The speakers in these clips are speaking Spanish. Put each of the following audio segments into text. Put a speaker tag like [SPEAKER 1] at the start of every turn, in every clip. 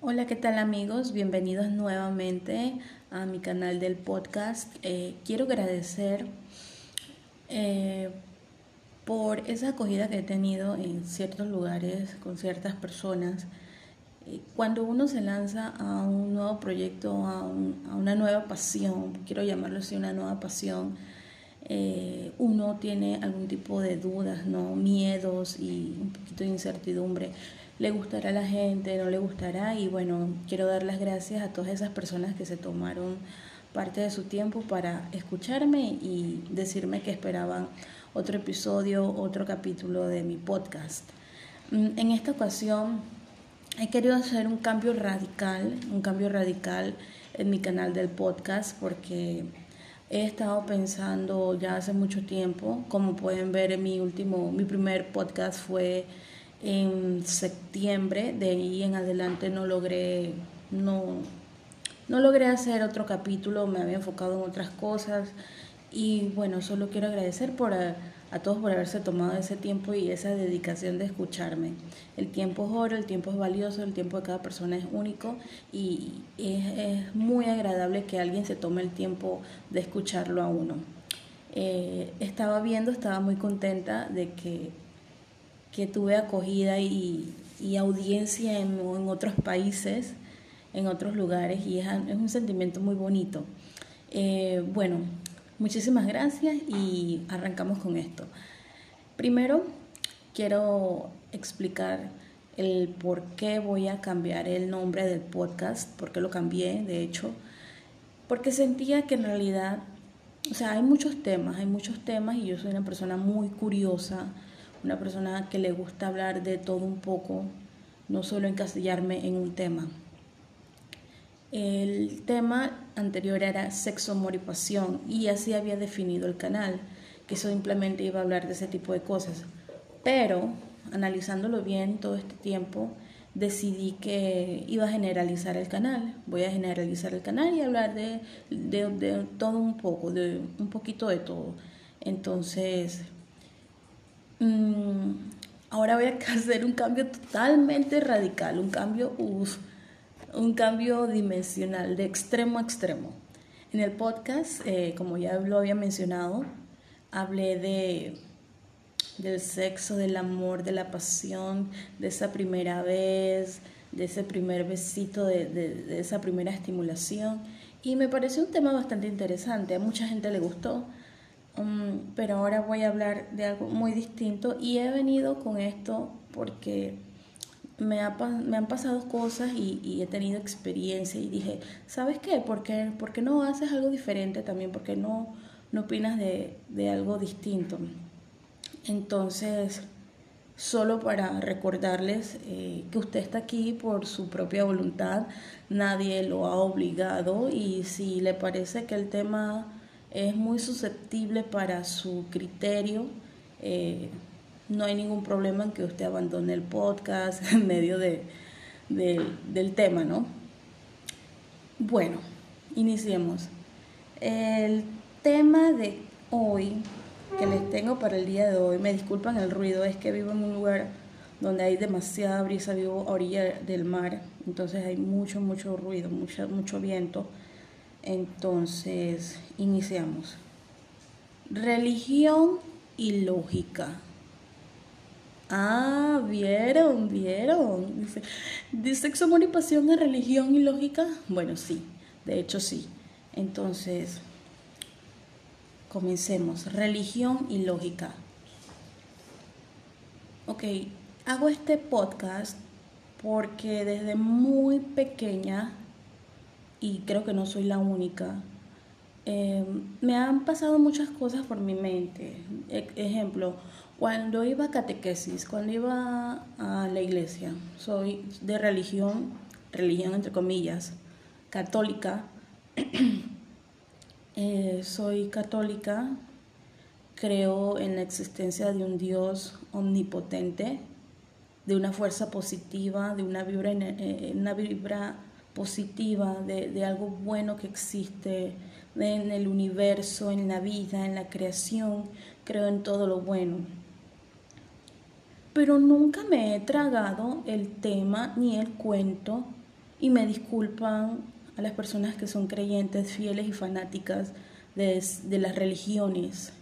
[SPEAKER 1] Hola, ¿qué tal amigos? Bienvenidos nuevamente a mi canal del podcast. Eh, quiero agradecer eh, por esa acogida que he tenido en ciertos lugares con ciertas personas. Eh, cuando uno se lanza a un nuevo proyecto, a, a una nueva pasión, quiero llamarlo así, una nueva pasión, uno tiene algún tipo de dudas, ¿no? miedos y un poquito de incertidumbre le gustará a la gente, no le gustará. Y bueno, quiero dar las gracias a todas esas personas que se tomaron parte de su tiempo para escucharme y decirme que esperaban otro episodio, otro capítulo de mi podcast. Mm, en esta ocasión he querido hacer un cambio radical, un cambio radical en mi canal del podcast porque he estado pensando ya hace mucho tiempo, como pueden ver en mi último, mi primer podcast fue en septiembre, de ahí en adelante no logré, no, no logré hacer otro capítulo, me había enfocado en otras cosas y bueno, solo quiero agradecer por a, todos por haberse tomado ese tiempo y esa dedicación de escucharme. El tiempo es oro, el tiempo es valioso, el tiempo de cada persona es único y es, muy agradable que alguien se tome el tiempo de escucharlo a uno. Eh, estaba viendo, estaba muy contenta de que que tuve acogida y, audiencia en, otros países, en otros lugares, y es, un sentimiento muy bonito. Eh, bueno, muchísimas gracias y arrancamos con esto. Primero, quiero explicar el por qué voy a cambiar el nombre del podcast, por qué lo cambié, de hecho, porque sentía que en realidad, o sea, hay muchos temas, hay muchos temas y yo soy una persona muy curiosa, una persona que le gusta hablar de todo un poco, no solo encasillarme en un tema. El tema anterior era sexo, amor y pasión y así había definido el canal, que simplemente iba a hablar de ese tipo de cosas. Pero, analizándolo bien todo este tiempo, decidí que iba a generalizar el canal. Voy a generalizar el canal y hablar de, de, de todo un poco, de un poquito de todo. Entonces, Mm, ahora voy a hacer un cambio totalmente radical, un cambio, un cambio dimensional, de extremo a extremo. En el podcast, eh, como ya lo había mencionado, hablé de del sexo, del amor, de la pasión, de esa primera vez, de ese primer besito, de, de esa primera estimulación. Y me pareció un tema bastante interesante, a mucha gente le gustó. Pero ahora voy a hablar de algo muy distinto y he venido con esto porque me, han pasado cosas y, he tenido experiencia y dije, ¿sabes qué? ¿Por qué, no haces algo diferente también? ¿Por qué no, no opinas de, algo distinto? Entonces, solo para recordarles eh, que usted está aquí por su propia voluntad, nadie lo ha obligado y si le parece que el tema es muy susceptible para su criterio. Eh, no hay ningún problema en que usted abandone el podcast en medio de, del tema, ¿no? Bueno, iniciemos. El tema de hoy que les tengo para el día de hoy, me disculpan el ruido, es que vivo en un lugar donde hay demasiada brisa, vivo a orilla del mar, entonces hay mucho, mucho ruido, mucho, mucho viento. Entonces, iniciamos. Religión y lógica. Ah, vieron, vieron. Dice, ¿de sexo, amor y pasión religión y lógica? Bueno, sí, de hecho sí. Entonces, comencemos. Religión y lógica. Ok, hago este podcast porque desde muy pequeña y creo que no soy la única. Eh, me han pasado muchas cosas por mi mente. E, ejemplo, cuando iba a catequesis, cuando iba a la iglesia, soy de religión, religión entre comillas, católica. Eh, soy católica, creo en la existencia de un Dios omnipotente, de una fuerza positiva, de una vibra, eh, una vibra positiva, de, algo bueno que existe en el universo, en la vida, en la creación, creo en todo lo bueno. Pero nunca me he tragado el tema ni el cuento y me disculpan a las personas que son creyentes, fieles y fanáticas de, de las religiones.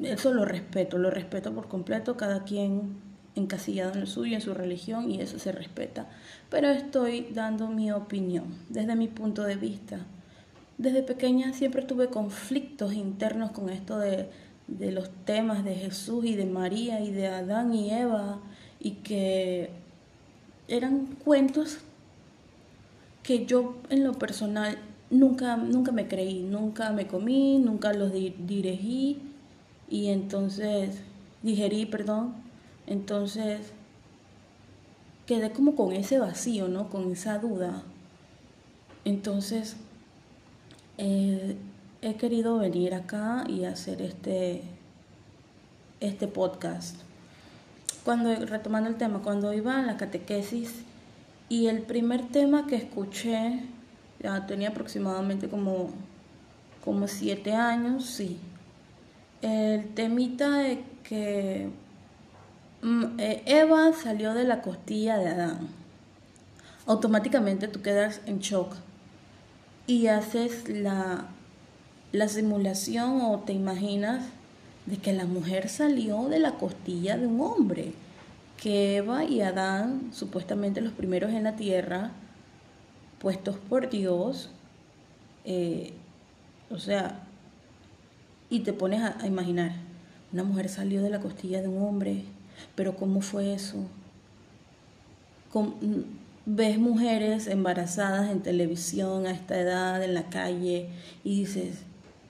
[SPEAKER 1] Eso lo respeto, lo respeto por completo, cada quien encasillado en lo suyo, en su religión, y eso se respeta. Pero estoy dando mi opinión desde mi punto de vista. Desde pequeña siempre tuve conflictos internos con esto de, de los temas de Jesús y de María y de Adán y Eva, y que eran cuentos que yo en lo personal nunca, nunca me creí, nunca me comí, nunca los dirigí y entonces digerí, perdón, entonces quedé como con ese vacío, ¿no? Con esa duda. Entonces eh, he querido venir acá y hacer este, este podcast. Cuando, retomando el tema, cuando iba a la catequesis y el primer tema que escuché, ya tenía aproximadamente como, como siete años, sí. El temita de que Eva salió de la costilla de Adán. Automáticamente tú quedas en shock y haces la, la simulación o te imaginas de que la mujer salió de la costilla de un hombre, que Eva y Adán, supuestamente los primeros en la tierra, puestos por Dios, eh, o sea, y te pones a imaginar, una mujer salió de la costilla de un hombre, pero ¿cómo fue eso? ves mujeres embarazadas en televisión a esta edad, en la calle, y dices,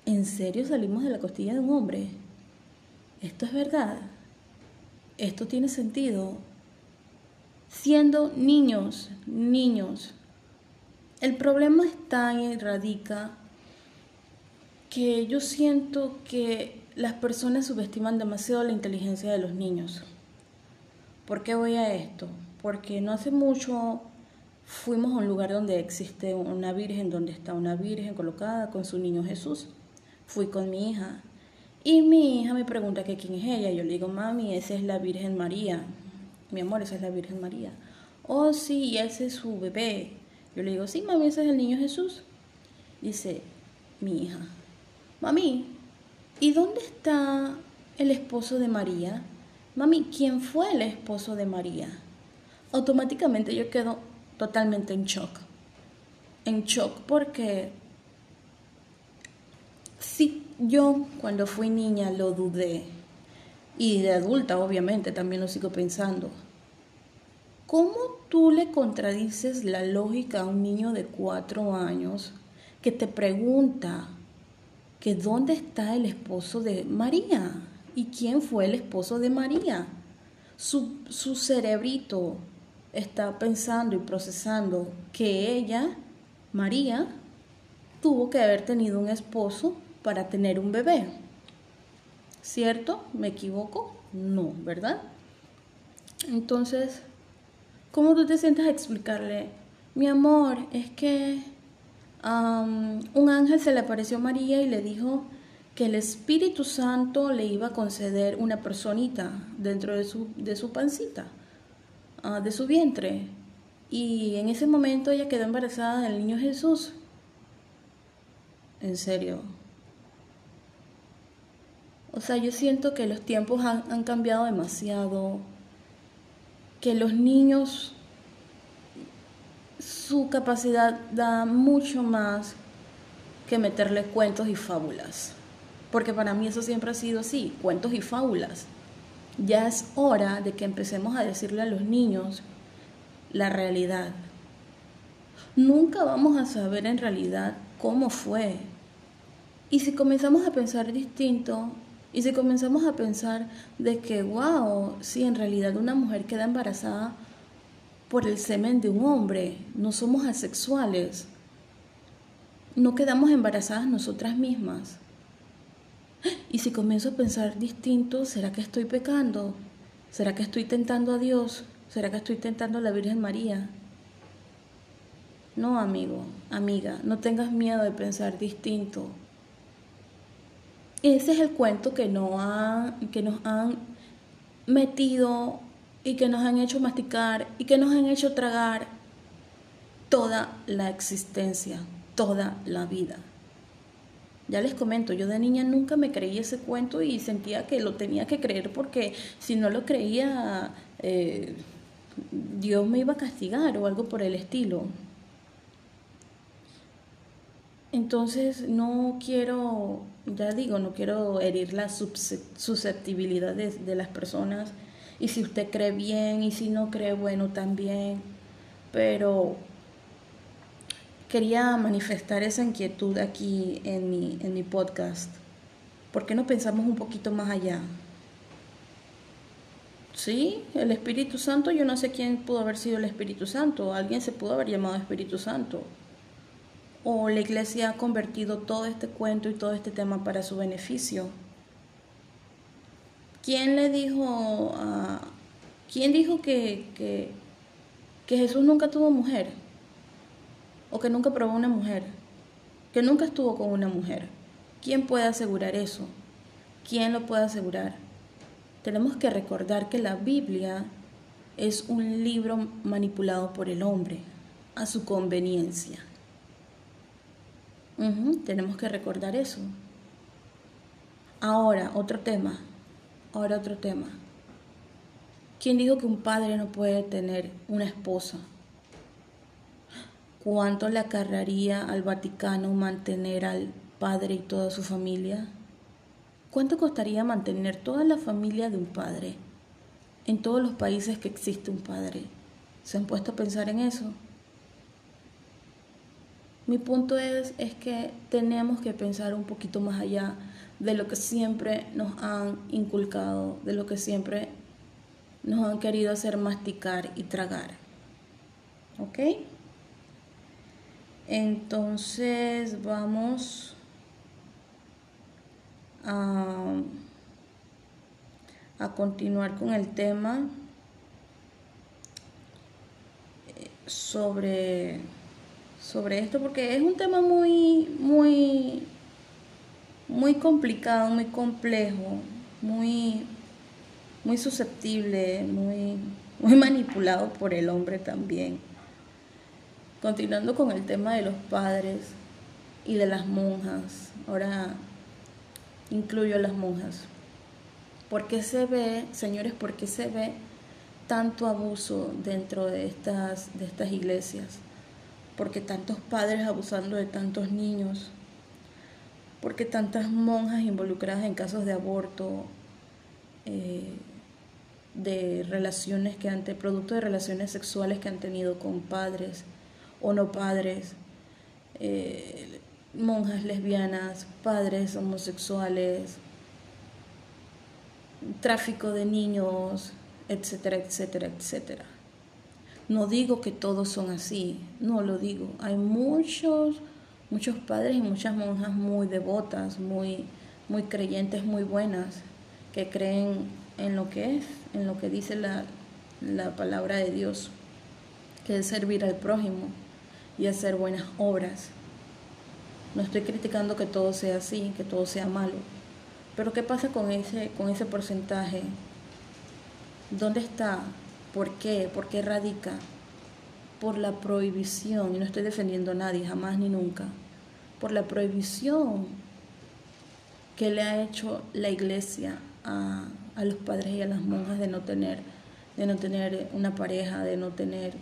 [SPEAKER 1] ¿en serio salimos de la costilla de un hombre? ¿Esto es verdad? ¿Esto tiene sentido? Siendo niños, niños, el problema está y radica que yo siento que las personas subestiman demasiado la inteligencia de los niños. ¿Por qué voy a esto? Porque no hace mucho fuimos a un lugar donde existe una virgen, donde está una virgen colocada con su niño Jesús. Fui con mi hija y mi hija me pregunta que quién es ella. Yo le digo, mami, esa es la Virgen María. Mi amor, esa es la Virgen María. Oh, sí, ese es su bebé. Yo le digo, sí, mami, ese es el niño Jesús. Dice mi hija, mami, ¿y dónde está el esposo de María? Mami, ¿quién fue el esposo de María? Automáticamente yo quedo totalmente en shock. En shock porque sí, yo cuando fui niña lo dudé y de adulta obviamente también lo sigo pensando. ¿Cómo tú le contradices la lógica a un niño de cuatro años que te pregunta que dónde está el esposo de María? ¿Y quién fue el esposo de María? Su, su cerebrito está pensando y procesando que ella, María, tuvo que haber tenido un esposo para tener un bebé. ¿Cierto? ¿Me equivoco? No, ¿verdad? Entonces, ¿cómo tú te sientes a explicarle? Mi amor, es que un ángel se le apareció a María y le dijo que el Espíritu Santo le iba a conceder una personita dentro de su, de su pancita, ah, de su vientre. Y en ese momento ella quedó embarazada del niño Jesús. En serio. O sea, yo siento que los tiempos han, han cambiado demasiado, que los niños, su capacidad da mucho más que meterle cuentos y fábulas porque para mí eso siempre ha sido así, cuentos y fábulas. Ya es hora de que empecemos a decirle a los niños la realidad. Nunca vamos a saber en realidad cómo fue. Y si comenzamos a pensar distinto, y si comenzamos a pensar de que, wow, si en realidad una mujer queda embarazada por el semen de un hombre, no somos asexuales, no quedamos embarazadas nosotras mismas. Y si comienzo a pensar distinto, ¿será que estoy pecando? ¿Será que estoy tentando a Dios? ¿Será que estoy tentando a la Virgen María? No, amigo, amiga, no tengas miedo de pensar distinto. Ese es el cuento que, no que nos han metido y que nos han hecho masticar y que nos han hecho tragar toda la existencia, toda la vida. Ya les comento, yo de niña nunca me creí ese cuento y sentía que lo tenía que creer porque si no lo creía, eh, Dios me iba a castigar o algo por el estilo. Entonces no quiero, ya digo, no quiero herir la susceptibilidad de, las personas. Y si usted cree bien y si no cree, bueno, también. Pero quería manifestar esa inquietud aquí en mi, en mi podcast. ¿Por qué no pensamos un poquito más allá? Sí, el Espíritu Santo, yo no sé quién pudo haber sido el Espíritu Santo. Alguien se pudo haber llamado Espíritu Santo o la iglesia ha convertido todo este cuento y todo este tema para su beneficio. ¿Quién le dijo a... ¿Quién dijo que, que, que Jesús nunca tuvo mujer? ¿O que nunca probó una mujer? ¿Que nunca estuvo con una mujer? ¿Quién puede asegurar eso? ¿Quién lo puede asegurar? Tenemos que recordar que la Biblia es un libro manipulado por el hombre a su conveniencia tenemos que recordar eso. Ahora, otro tema. Ahora otro tema. ¿Quién dijo que un padre no puede tener una esposa? ¿Cuánto le acarraría al Vaticano mantener al padre y toda su familia? ¿Cuánto costaría mantener toda la familia de un padre en todos los países que existe un padre? ¿Se han puesto a pensar en eso? Mi punto es, es que tenemos que pensar un poquito más allá de lo que siempre nos han inculcado, de lo que siempre nos han querido hacer masticar y tragar. ¿Ok? Entonces vamos a, continuar con el tema eh, sobre sobre esto porque es un tema muy, muy, muy complicado, muy complejo, muy, muy susceptible, muy, muy manipulado por el hombre también. Continuando con el tema de los padres y de las monjas, ahora incluyo a las monjas. ¿Por qué se ve, señores, por qué se ve tanto abuso dentro de estas, de estas iglesias? porque tantos padres abusando de tantos niños, porque tantas monjas involucradas en casos de aborto, eh, de relaciones que han, producto de relaciones sexuales que han tenido con padres o no padres, eh, monjas lesbianas, padres homosexuales, tráfico de niños, etcétera, etcétera, etcétera. No digo que todos son así, no lo digo. Hay muchos, muchos padres y muchas monjas muy devotas, muy, muy creyentes, muy buenas, que creen en lo que es, en lo que dice la, la palabra de Dios, que es servir al prójimo y hacer buenas obras. No estoy criticando que todo sea así, que todo sea malo. Pero ¿qué pasa con ese, con ese porcentaje? ¿Dónde está ¿Por qué? ¿Por qué radica? Por la prohibición, y no estoy defendiendo a nadie, jamás ni nunca, por la prohibición que le ha hecho la iglesia a, a los padres y a las monjas de no tener, de no tener una pareja, de no tener.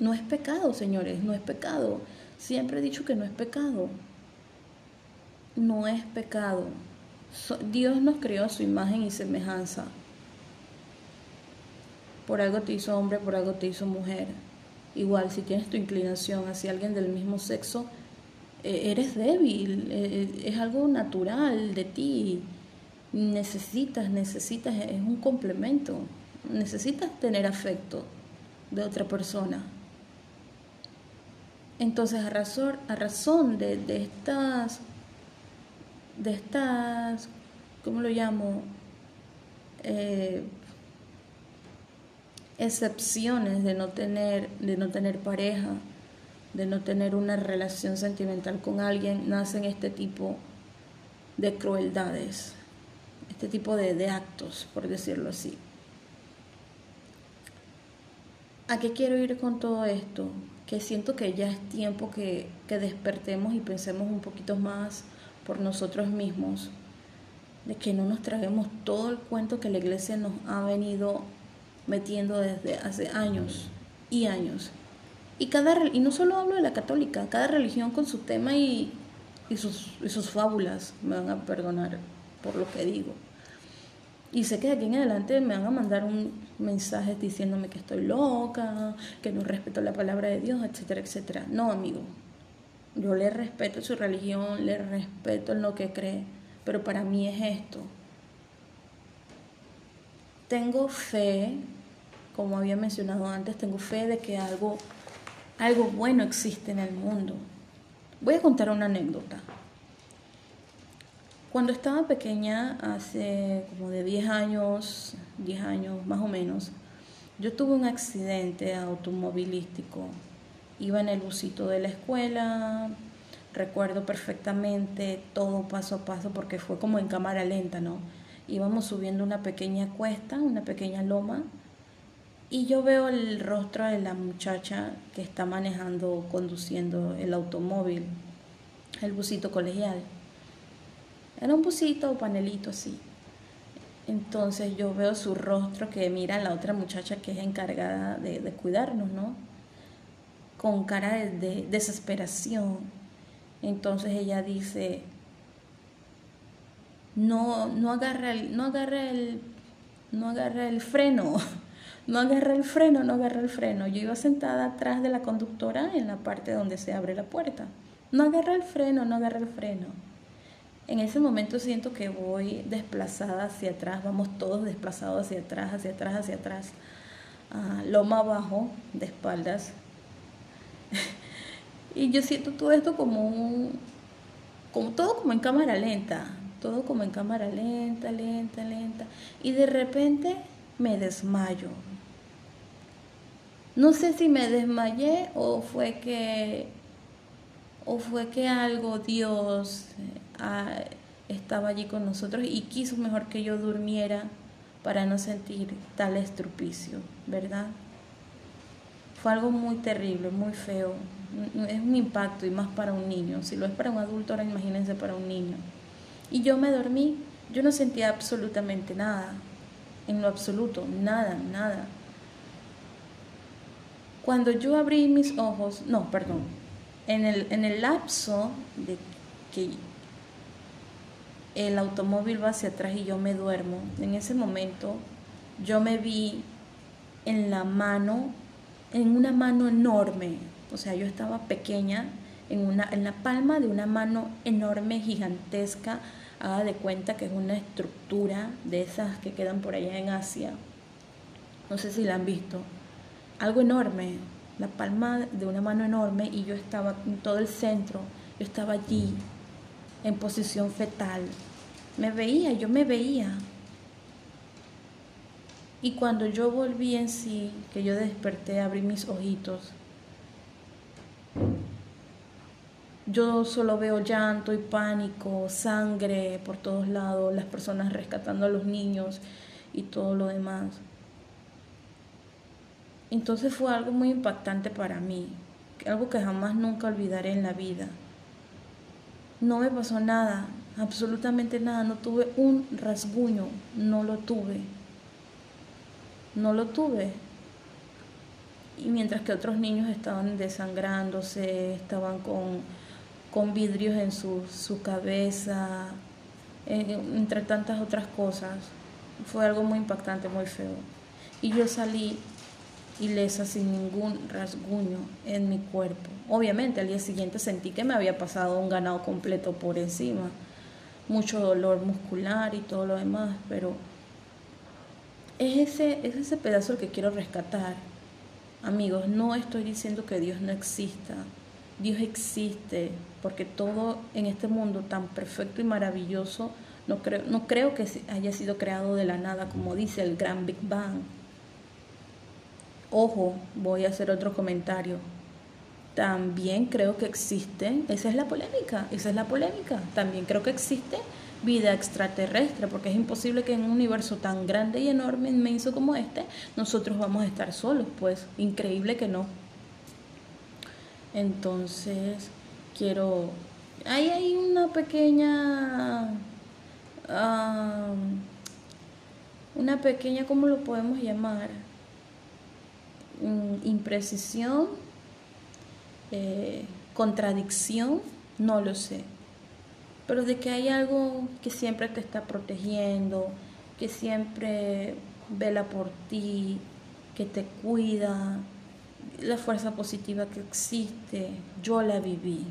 [SPEAKER 1] No es pecado, señores, no es pecado. Siempre he dicho que no es pecado. No es pecado. Dios nos creó a su imagen y semejanza por algo te hizo hombre, por algo te hizo mujer. Igual, si tienes tu inclinación hacia alguien del mismo sexo, eh, eres débil, eh, es algo natural de ti. Necesitas, necesitas, es un complemento. Necesitas tener afecto de otra persona. Entonces, a razón, de estas, de estas, ¿cómo lo llamo? Eh, excepciones de no tener, de no tener pareja, de no tener una relación sentimental con alguien, nacen este tipo de crueldades, este tipo de, de actos, por decirlo así. ¿A qué quiero ir con todo esto? Que siento que ya es tiempo que, que despertemos y pensemos un poquito más por nosotros mismos, de que no nos traguemos todo el cuento que la iglesia nos ha venido metiendo desde hace años y años. Y, cada, y no solo hablo de la católica, cada religión con su tema y, y, sus, y sus fábulas, me van a perdonar por lo que digo. Y sé que de aquí en adelante me van a mandar un mensaje diciéndome que estoy loca, que no respeto la palabra de Dios, etcétera, etcétera. No, amigo. Yo le respeto su religión, le respeto en lo que cree, pero para mí es esto. Tengo fe, como había mencionado antes, tengo fe de que algo, algo bueno existe en el mundo. Voy a contar una anécdota. Cuando estaba pequeña, hace como de 10 años, 10 años más o menos, yo tuve un accidente automovilístico. Iba en el busito de la escuela, recuerdo perfectamente todo paso a paso porque fue como en cámara lenta, ¿no? Íbamos subiendo una pequeña cuesta, una pequeña loma, y yo veo el rostro de la muchacha que está manejando, conduciendo el automóvil, el busito colegial. Era un busito o panelito así. Entonces yo veo su rostro que mira a la otra muchacha que es encargada de, cuidarnos, ¿no? Con cara de, desesperación. Entonces ella dice, no, no agarra el, no agarra el, no agarra el freno, no agarra el freno, no agarra el freno. Yo iba sentada atrás de la conductora en la parte donde se abre la puerta. No agarra el freno, no agarra el freno. En ese momento siento que voy desplazada hacia atrás, vamos todos desplazados hacia atrás, hacia atrás, hacia atrás, uh, loma abajo, de espaldas. y yo siento todo esto como un, como todo como en cámara lenta, todo como en cámara lenta, lenta, lenta. Y de repente me desmayo. No sé si me desmayé o fue que o fue que algo Dios estaba allí con nosotros y quiso mejor que yo durmiera para no sentir tal estrupicio, ¿verdad? Fue algo muy terrible, muy feo. Es un impacto y más para un niño. Si lo es para un adulto, ahora imagínense para un niño. Y yo me dormí, yo no sentía absolutamente nada, en lo absoluto, nada, nada. Cuando yo abrí mis ojos, no, perdón, en el, en el lapso de que el automóvil va hacia atrás y yo me duermo, en ese momento yo me vi en la mano, en una mano enorme, o sea, yo estaba pequeña, en, una, en la palma de una mano enorme, gigantesca, haga de cuenta que es una estructura de esas que quedan por allá en Asia. No sé si la han visto. Algo enorme, la palma de una mano enorme y yo estaba en todo el centro, yo estaba allí en posición fetal. Me veía, yo me veía. Y cuando yo volví en sí, que yo desperté, abrí mis ojitos, yo solo veo llanto y pánico, sangre por todos lados, las personas rescatando a los niños y todo lo demás. Entonces fue algo muy impactante para mí, algo que jamás nunca olvidaré en la vida no me pasó nada, absolutamente nada, no tuve un rasguño, no lo tuve, no lo tuve. Y mientras que otros niños estaban desangrándose, estaban con, con vidrios en su, su cabeza, entre tantas otras cosas, fue algo muy impactante, muy feo. Y yo salí ilesa sin ningún rasguño en mi cuerpo. Obviamente al día siguiente sentí que me había pasado un ganado completo por encima, mucho dolor muscular y todo lo demás, pero es ese, es ese pedazo el que quiero rescatar. Amigos, no estoy diciendo que Dios no exista. Dios existe, porque todo en este mundo tan perfecto y maravilloso no creo, no creo que haya sido creado de la nada, como dice el gran Big Bang Ojo, voy a hacer otro comentario. También creo que existe, esa es la polémica, esa es la polémica. También creo que existe vida extraterrestre, porque es imposible que en un universo tan grande y enorme, inmenso como este, nosotros vamos a estar solos, pues increíble que no. Entonces, quiero... Ahí hay una pequeña... una pequeña, ¿cómo lo podemos llamar? Mm, imprecisión, eh, contradicción, no lo sé. Pero de que hay algo que siempre te está protegiendo, que siempre vela por ti, que te cuida, la fuerza positiva que existe, yo la viví,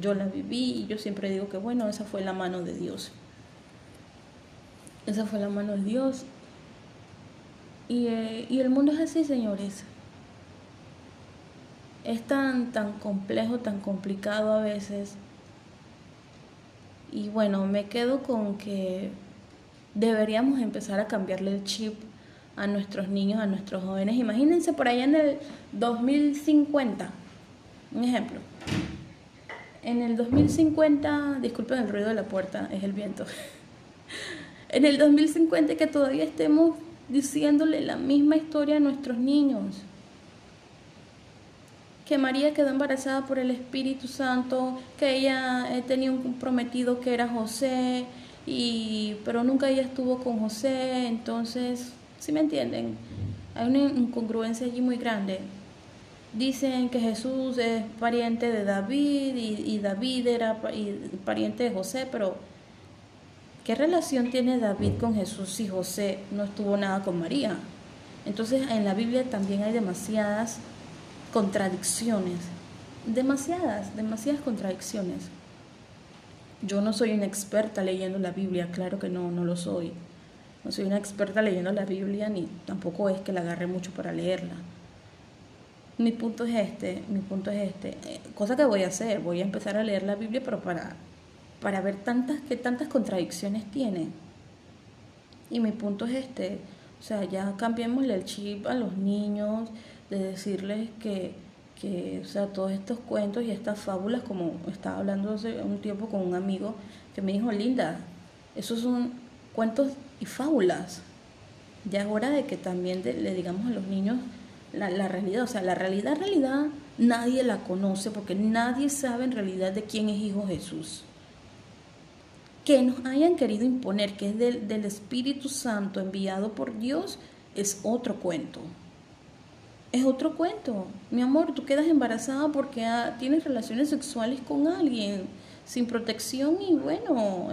[SPEAKER 1] yo la viví y yo siempre digo que bueno, esa fue la mano de Dios. Esa fue la mano de Dios. Y, eh, y el mundo es así, señores. Es tan, tan complejo, tan complicado a veces. Y bueno, me quedo con que deberíamos empezar a cambiarle el chip a nuestros niños, a nuestros jóvenes. Imagínense por allá en el 2050, un ejemplo. En el 2050, disculpen el ruido de la puerta, es el viento. En el 2050 que todavía estemos diciéndole la misma historia a nuestros niños. Que María quedó embarazada por el Espíritu Santo, que ella eh, tenía un prometido que era José, y, pero nunca ella estuvo con José, entonces ¿Sí me entienden? Hay una incongruencia allí muy grande. Dicen que Jesús es pariente de David y, David era pariente de José, pero ¿qué relación tiene David con Jesús si José no estuvo nada con María? Entonces en la Biblia también hay demasiadas contradicciones, demasiadas, demasiadas contradicciones. Yo no soy una experta leyendo la Biblia, claro que no, no lo soy. No soy una experta leyendo la Biblia ni tampoco es que la agarre mucho para leerla. Mi punto es este, mi punto es este. Eh, cosa que voy a hacer, voy a empezar a leer la Biblia, pero para, para ver tantas, qué tantas contradicciones tiene. Y mi punto es este, o sea, ya cambiémosle el chip a los niños, de decirles que, que, o sea, todos estos cuentos y estas fábulas, como estaba hablando hace un tiempo con un amigo que me dijo, Linda, esos son cuentos y fábulas. Ya es hora de que también le digamos a los niños la, la, realidad. O sea, la realidad, realidad, nadie la conoce porque nadie sabe en realidad de quién es Hijo Jesús. Que nos hayan querido imponer que es del, del Espíritu Santo enviado por Dios es otro cuento. Es otro cuento. Mi amor, tú quedas embarazada porque ah, tienes relaciones sexuales con alguien sin protección y bueno,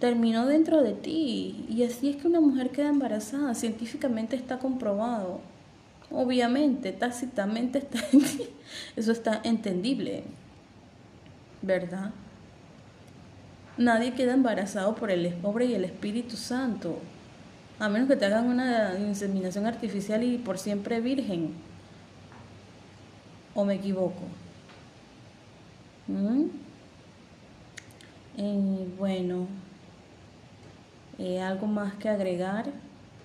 [SPEAKER 1] terminó dentro de ti. Y así es que una mujer queda embarazada. Científicamente está comprobado. Obviamente, tácitamente está, eso está entendible. ¿Verdad? Nadie queda embarazado por el pobre y el Espíritu Santo. A menos que te hagan una inseminación artificial y por siempre virgen. ¿O me equivoco? ¿Mm? Eh, bueno. Eh, algo más que agregar.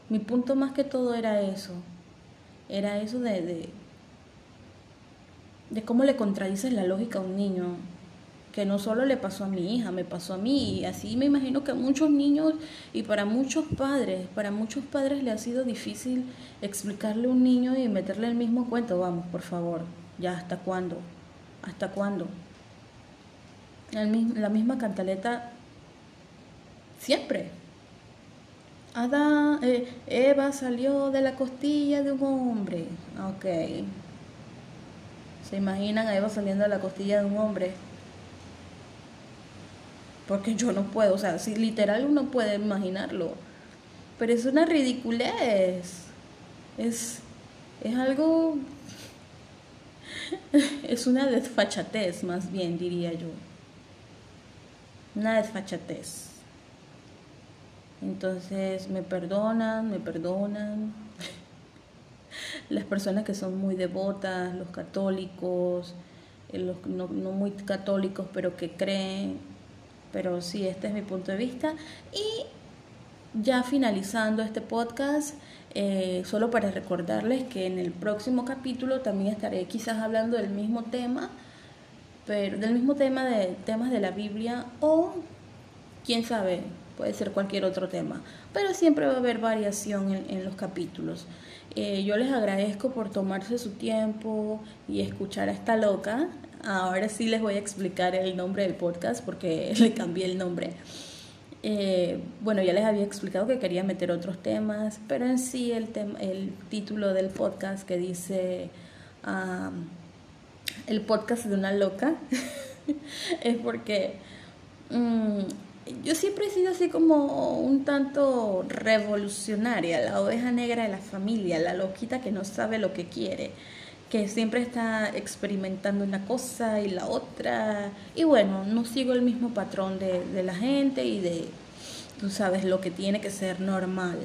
[SPEAKER 1] Mi punto más que todo era eso. Era eso de, de, de cómo le contradices la lógica a un niño. Que no solo le pasó a mi hija, me pasó a mí. Y así me imagino que a muchos niños y para muchos padres, para muchos padres le ha sido difícil explicarle a un niño y meterle el mismo cuento. Vamos, por favor. Ya, ¿hasta cuándo? ¿Hasta cuándo? La misma cantaleta siempre. Adán, eh, Eva salió de la costilla de un hombre. Ok. ¿Se imaginan a Eva saliendo de la costilla de un hombre? Porque yo no puedo, o sea, si literal uno puede imaginarlo. Pero es una ridiculez. Es, es algo... es una desfachatez, más bien, diría yo. Una desfachatez. Entonces me perdonan, me perdonan. Las personas que son muy devotas, los católicos, eh, los no, muy católicos, pero que creen. Pero sí, este es mi punto de vista. Y ya finalizando este podcast, eh, solo para recordarles que en el próximo capítulo también estaré quizás hablando del mismo tema, pero del mismo tema de temas de la Biblia o quién sabe, puede ser cualquier otro tema, pero siempre va a haber variación en, los capítulos. Eh, yo les agradezco por tomarse su tiempo y escuchar a esta loca. Ahora sí les voy a explicar el nombre del podcast porque le cambié el nombre. Eh, bueno, ya les había explicado que quería meter otros temas, pero en sí el, el título del podcast que dice el podcast de una loca es porque mm, yo siempre he sido así como un tanto revolucionaria, la oveja negra de la familia, la loquita que no sabe lo que quiere, que siempre está experimentando una cosa y la otra. Y bueno, no sigo el mismo patrón de, la gente y de, tú sabes, lo que tiene que ser normal.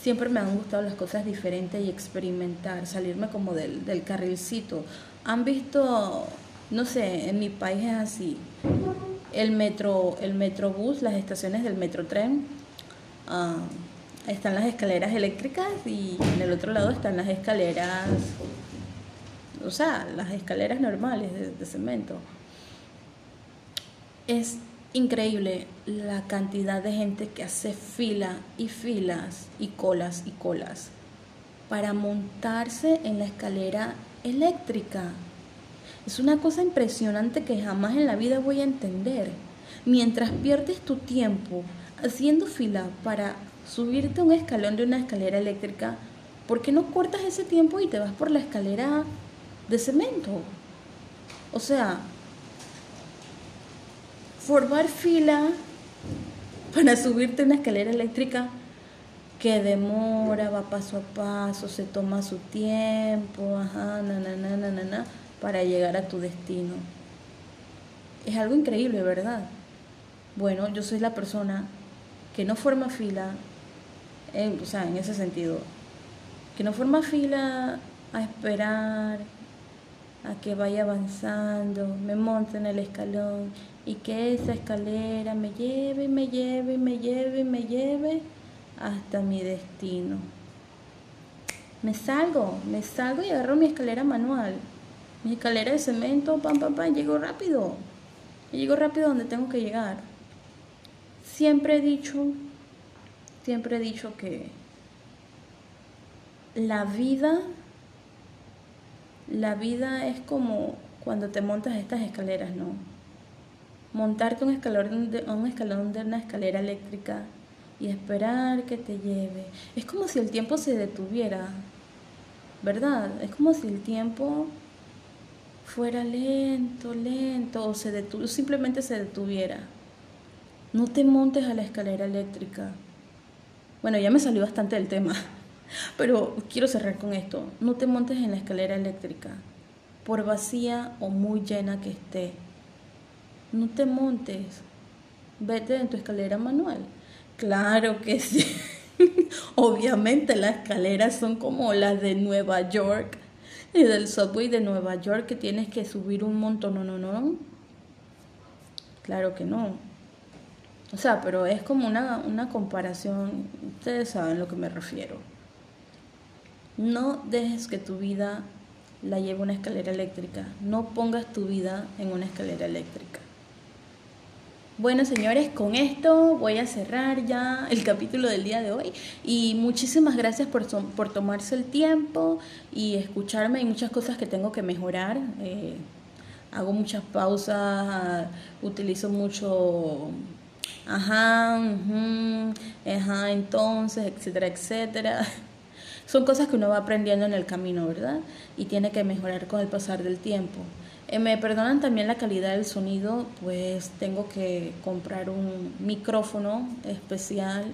[SPEAKER 1] Siempre me han gustado las cosas diferentes y experimentar, salirme como del, carrilcito. Han visto, no sé, en mi país es así el metro, el metrobús, las estaciones del metrotren, uh, están las escaleras eléctricas y en el otro lado están las escaleras, o sea, las escaleras normales de, cemento. Es increíble la cantidad de gente que hace fila y filas y colas y colas para montarse en la escalera eléctrica. Es una cosa impresionante que jamás en la vida voy a entender. Mientras pierdes tu tiempo haciendo fila para subirte un escalón de una escalera eléctrica, ¿por qué no cortas ese tiempo y te vas por la escalera de cemento? O sea, formar fila para subirte una escalera eléctrica que demora, va paso a paso, se toma su tiempo, ajá, na para llegar a tu destino. Es algo increíble, ¿verdad? Bueno, yo soy la persona que no forma fila, o sea, en ese sentido, que no forma fila a esperar a que vaya avanzando, me monte en el escalón y que esa escalera me lleve, me lleve, me lleve, me lleve hasta mi destino. Me salgo, me salgo y agarro mi escalera manual mi escalera de cemento, pam, pam, pam, llego rápido. Llego rápido donde tengo que llegar. Siempre he dicho, siempre he dicho que la vida, la vida es como cuando te montas estas escaleras, ¿no? Montarte un escalón de, un escalón de una escalera eléctrica y esperar que te lleve. Es como si el tiempo se detuviera, ¿verdad? Es como si el tiempo fuera lento, lento, o se simplemente se detuviera. No te montes a la escalera eléctrica. Bueno, ya me salió bastante el tema, pero quiero cerrar con esto. No te montes en la escalera eléctrica, por vacía o muy llena que esté. No te montes. Vete en tu escalera manual. Claro que sí. Obviamente las escaleras son como las de Nueva York y del subway de Nueva York que tienes que subir un montón, no, no, no. Claro que no. O sea, pero es como una, una comparación, ustedes saben a lo que me refiero. No dejes que tu vida la lleve una escalera eléctrica. No pongas tu vida en una escalera eléctrica. Bueno, señores, con esto voy a cerrar ya el capítulo del día de hoy y muchísimas gracias por, por tomarse el tiempo y escucharme. Hay muchas cosas que tengo que mejorar. Eh, hago muchas pausas, utilizo mucho ajá, ajá, entonces, etcétera, etcétera. Son cosas que uno va aprendiendo en el camino, ¿verdad? Y tiene que mejorar con el pasar del tiempo. Eh, me perdonan también la calidad del sonido, pues tengo que comprar un micrófono especial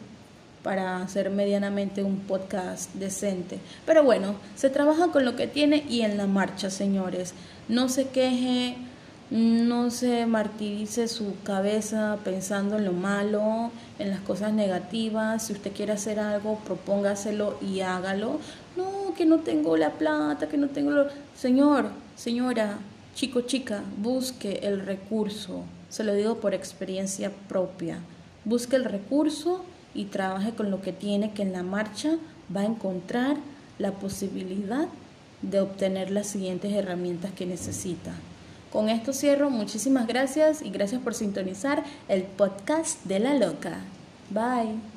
[SPEAKER 1] para hacer medianamente un podcast decente. Pero bueno, se trabaja con lo que tiene y en la marcha, señores. No se queje, no se martirice su cabeza pensando en lo malo, en las cosas negativas. Si usted quiere hacer algo, propóngaselo y hágalo. No, que no tengo la plata, que no tengo lo... Señor, señora, Chico, chica, busque el recurso. Se lo digo por experiencia propia. Busque el recurso y trabaje con lo que tiene que en la marcha va a encontrar la posibilidad de obtener las siguientes herramientas que necesita. Con esto cierro. Muchísimas gracias y gracias por sintonizar el podcast de la loca. Bye.